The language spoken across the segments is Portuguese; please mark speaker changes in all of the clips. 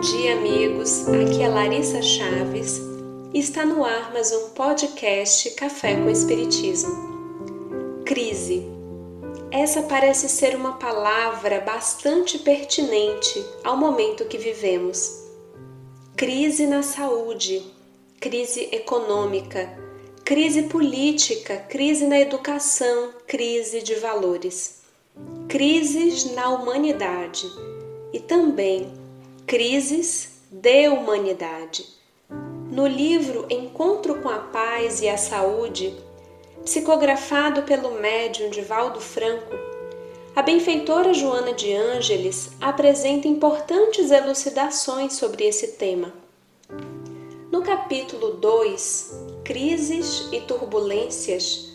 Speaker 1: Bom dia, amigos. Aqui é Larissa Chaves e está no ar mais um podcast Café com Espiritismo. Crise. Essa parece ser uma palavra bastante pertinente ao momento que vivemos. Crise na saúde, crise econômica, crise política, crise na educação, crise de valores, crises na humanidade e também crises de humanidade. No livro Encontro com a Paz e a Saúde, psicografado pelo médium Divaldo Franco, a benfeitora Joana de Ângeles apresenta importantes elucidações sobre esse tema. No capítulo 2, Crises e Turbulências,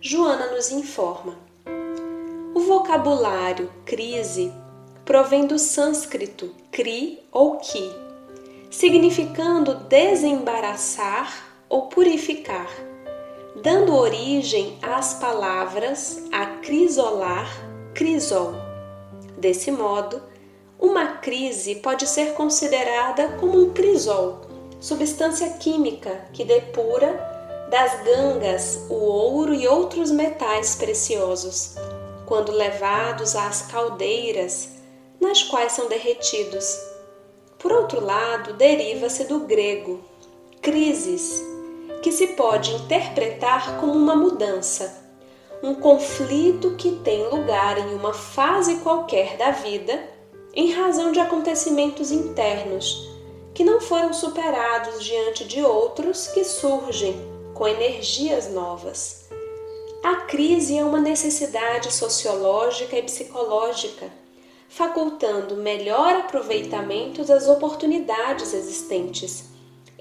Speaker 1: Joana nos informa: o vocabulário crise provém do sânscrito kri ou ki, significando desembaraçar ou purificar, dando origem às palavras acrisolar, crisol. Desse modo, uma crise pode ser considerada como um crisol, substância química que depura das gangas o ouro e outros metais preciosos, quando levados às caldeiras nas quais são derretidos. Por outro lado, deriva-se do grego crises, que se pode interpretar como uma mudança, um conflito que tem lugar em uma fase qualquer da vida em razão de acontecimentos internos que não foram superados diante de outros que surgem com energias novas. A crise é uma necessidade sociológica e psicológica facultando melhor aproveitamento das oportunidades existentes,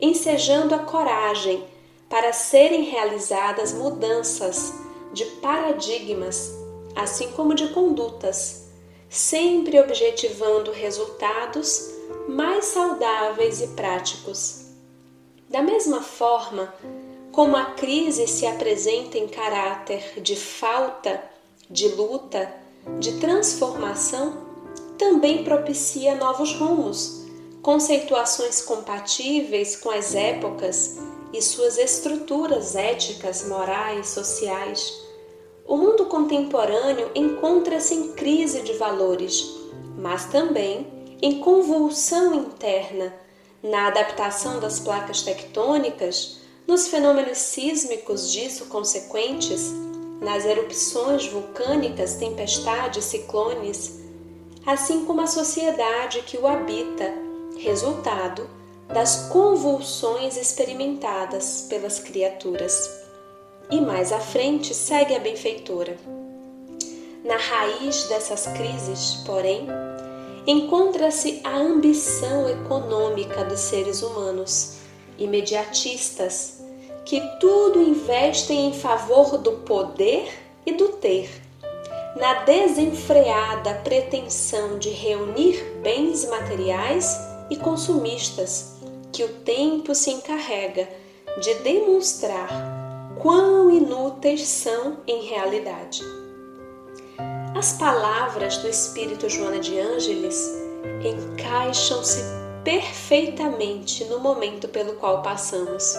Speaker 1: ensejando a coragem para serem realizadas mudanças de paradigmas, assim como de condutas, sempre objetivando resultados mais saudáveis e práticos. Da mesma forma como a crise se apresenta em caráter de falta, de luta, de transformação, também propicia novos rumos, conceituações compatíveis com as épocas e suas estruturas éticas, morais, sociais. O mundo contemporâneo encontra-se em crise de valores, mas também em convulsão interna, na adaptação das placas tectônicas, nos fenômenos sísmicos disso consequentes, nas erupções vulcânicas, tempestades, ciclones assim como a sociedade que o habita, resultado das convulsões experimentadas pelas criaturas. E mais à frente segue a benfeitora. Na raiz dessas crises, porém, encontra-se a ambição econômica dos seres humanos, imediatistas, que tudo investem em favor do poder e do ter na desenfreada pretensão de reunir bens materiais e consumistas que o tempo se encarrega de demonstrar quão inúteis são em realidade. As palavras do Espírito Joana de Ângeles encaixam-se perfeitamente no momento pelo qual passamos.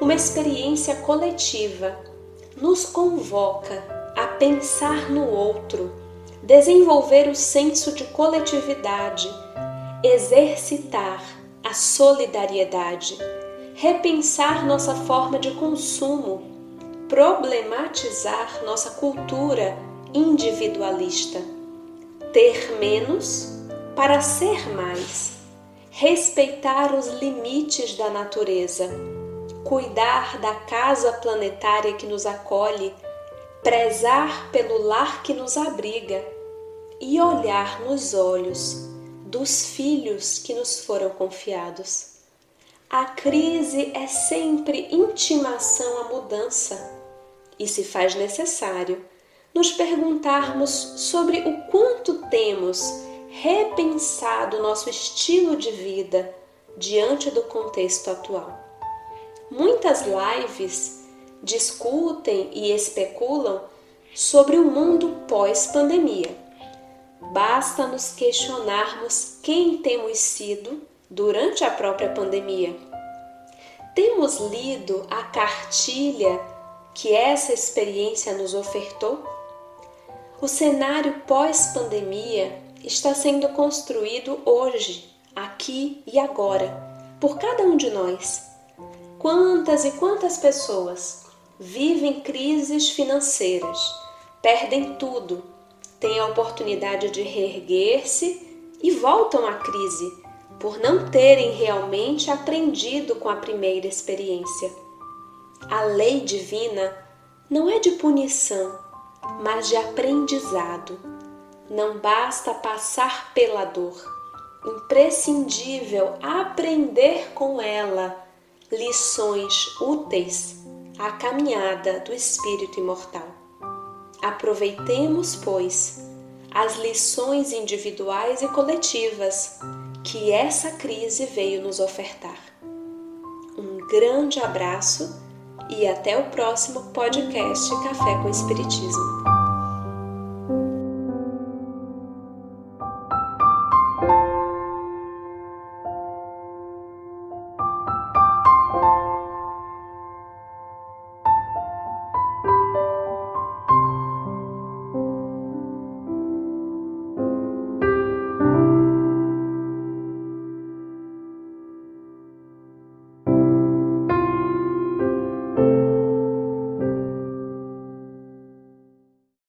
Speaker 1: Uma experiência coletiva nos convoca a pensar no outro, desenvolver o senso de coletividade, exercitar a solidariedade, repensar nossa forma de consumo, problematizar nossa cultura individualista, ter menos para ser mais, respeitar os limites da natureza, cuidar da casa planetária que nos acolhe prezar pelo lar que nos abriga e olhar nos olhos dos filhos que nos foram confiados. A crise é sempre intimação à mudança e se faz necessário nos perguntarmos sobre o quanto temos repensado nosso estilo de vida diante do contexto atual. Muitas lives discutem e especulam sobre o mundo pós-pandemia. basta nos questionarmos quem temos sido durante a própria pandemia. Temos lido a cartilha que essa experiência nos ofertou? O cenário pós-pandemia está sendo construído hoje, aqui e agora, por cada um de nós. Quantas e quantas pessoas vivem crises financeiras, perdem tudo, têm a oportunidade de reerguer-se e voltam à crise por não terem realmente aprendido com a primeira experiência. A lei divina não é de punição, mas de aprendizado. Não basta passar pela dor, imprescindível aprender com ela lições úteis à caminhada do espírito imortal. Aproveitemos, pois, as lições individuais e coletivas que essa crise veio nos ofertar. Um grande abraço e até o próximo podcast Café com Espiritismo.